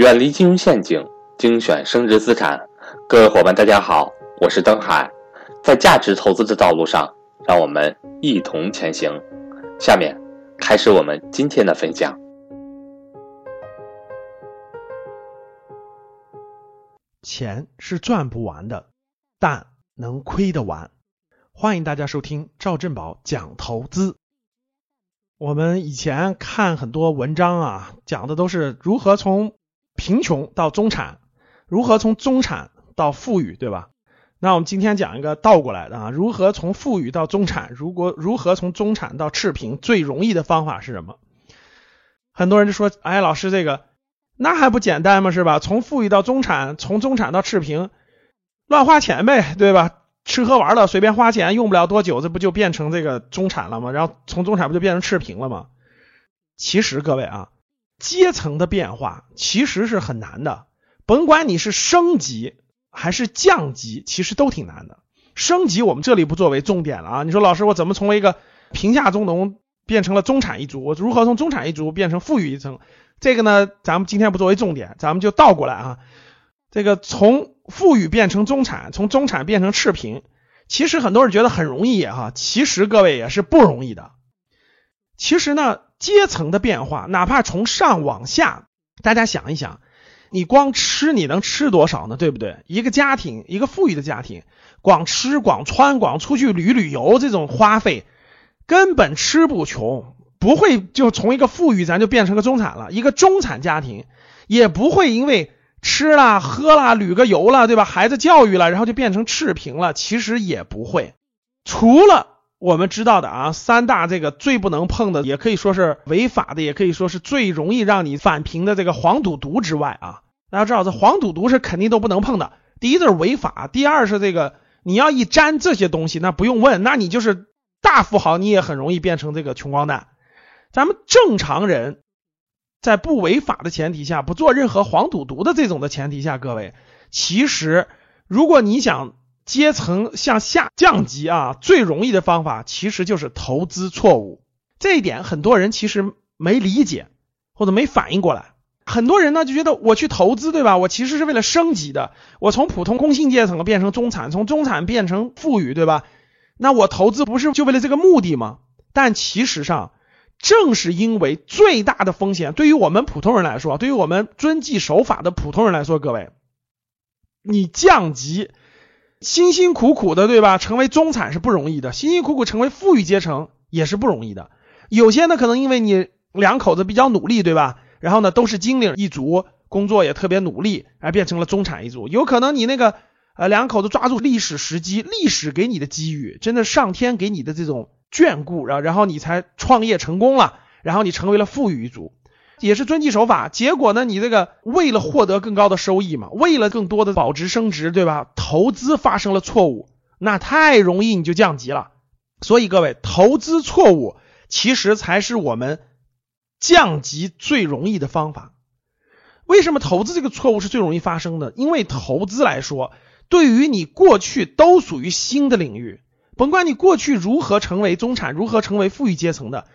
远离金融陷阱，精选升值资产。各位伙伴，大家好，我是登海。在价值投资的道路上，让我们一同前行。下面开始我们今天的分享。钱是赚不完的，但能亏得完。欢迎大家收听赵振宝讲投资。我们以前看很多文章啊，讲的都是如何从贫穷到中产，如何从中产到富裕，对吧？那我们今天讲一个倒过来的啊，如何从富裕到中产？如果如何从中产到赤贫？最容易的方法是什么？很多人就说：“哎，老师，这个那还不简单吗？是吧？从富裕到中产，从中产到赤贫，乱花钱呗，对吧？吃喝玩乐随便花钱，用不了多久，这不就变成这个中产了吗？然后从中产不就变成赤贫了吗？其实各位啊。”阶层的变化其实是很难的，甭管你是升级还是降级，其实都挺难的。升级我们这里不作为重点了啊。你说老师，我怎么从一个贫下中农变成了中产一族？我如何从中产一族变成富裕一层？这个呢，咱们今天不作为重点，咱们就倒过来啊。这个从富裕变成中产，从中产变成赤贫，其实很多人觉得很容易哈，其实各位也是不容易的。其实呢。阶层的变化，哪怕从上往下，大家想一想，你光吃你能吃多少呢？对不对？一个家庭，一个富裕的家庭，光吃、光穿、光出去旅旅游，这种花费根本吃不穷，不会就从一个富裕咱就变成个中产了。一个中产家庭也不会因为吃了、喝了、旅个游了，对吧？孩子教育了，然后就变成赤贫了。其实也不会，除了。我们知道的啊，三大这个最不能碰的，也可以说是违法的，也可以说是最容易让你返贫的这个黄赌毒之外啊，大家知道这黄赌毒是肯定都不能碰的。第一就是违法，第二是这个你要一沾这些东西，那不用问，那你就是大富豪，你也很容易变成这个穷光蛋。咱们正常人在不违法的前提下，不做任何黄赌毒的这种的前提下，各位，其实如果你想。阶层向下降级啊，最容易的方法其实就是投资错误。这一点很多人其实没理解或者没反应过来。很多人呢就觉得我去投资，对吧？我其实是为了升级的，我从普通工薪阶层变成中产，从中产变成富裕，对吧？那我投资不是就为了这个目的吗？但其实上，正是因为最大的风险，对于我们普通人来说，对于我们遵纪守法的普通人来说，各位，你降级。辛辛苦苦的，对吧？成为中产是不容易的，辛辛苦苦成为富裕阶层也是不容易的。有些呢，可能因为你两口子比较努力，对吧？然后呢，都是精灵一族，工作也特别努力，而变成了中产一族。有可能你那个呃两口子抓住历史时机，历史给你的机遇，真的上天给你的这种眷顾，然后然后你才创业成功了，然后你成为了富裕一族。也是遵纪守法，结果呢？你这个为了获得更高的收益嘛，为了更多的保值升值，对吧？投资发生了错误，那太容易你就降级了。所以各位，投资错误其实才是我们降级最容易的方法。为什么投资这个错误是最容易发生的？因为投资来说，对于你过去都属于新的领域，甭管你过去如何成为中产，如何成为富裕阶层的。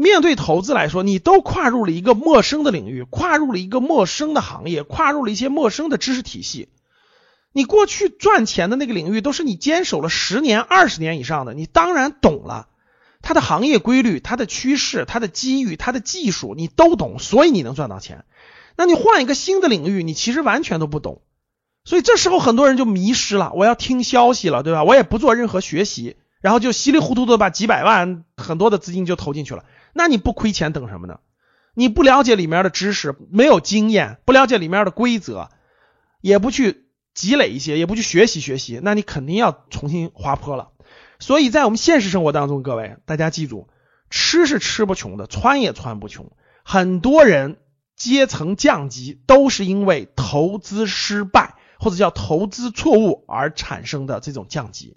面对投资来说，你都跨入了一个陌生的领域，跨入了一个陌生的行业，跨入了一些陌生的知识体系。你过去赚钱的那个领域，都是你坚守了十年、二十年以上的，你当然懂了它的行业规律、它的趋势、它的机遇、它的技术，你都懂，所以你能赚到钱。那你换一个新的领域，你其实完全都不懂，所以这时候很多人就迷失了。我要听消息了，对吧？我也不做任何学习，然后就稀里糊涂的把几百万、很多的资金就投进去了。那你不亏钱等什么呢？你不了解里面的知识，没有经验，不了解里面的规则，也不去积累一些，也不去学习学习，那你肯定要重新滑坡了。所以在我们现实生活当中，各位大家记住，吃是吃不穷的，穿也穿不穷。很多人阶层降级都是因为投资失败或者叫投资错误而产生的这种降级。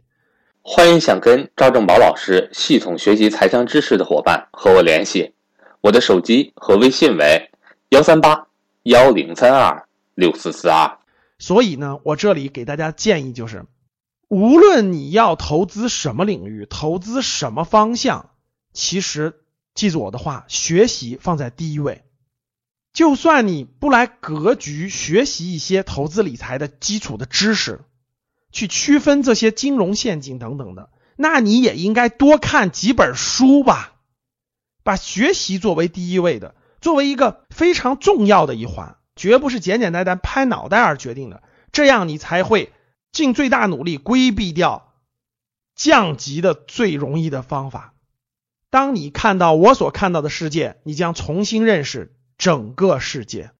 欢迎想跟赵正宝老师系统学习财商知识的伙伴和我联系，我的手机和微信为幺三八幺零三二六四四二。所以呢，我这里给大家建议就是，无论你要投资什么领域，投资什么方向，其实记住我的话，学习放在第一位。就算你不来格局学习一些投资理财的基础的知识，去区分这些金融陷阱等等的，那你也应该多看几本书吧，把学习作为第一位的，作为一个非常重要的一环，绝不是简简单单拍脑袋而决定的，这样你才会尽最大努力规避掉降级的最容易的方法。当你看到我所看到的世界，你将重新认识整个世界。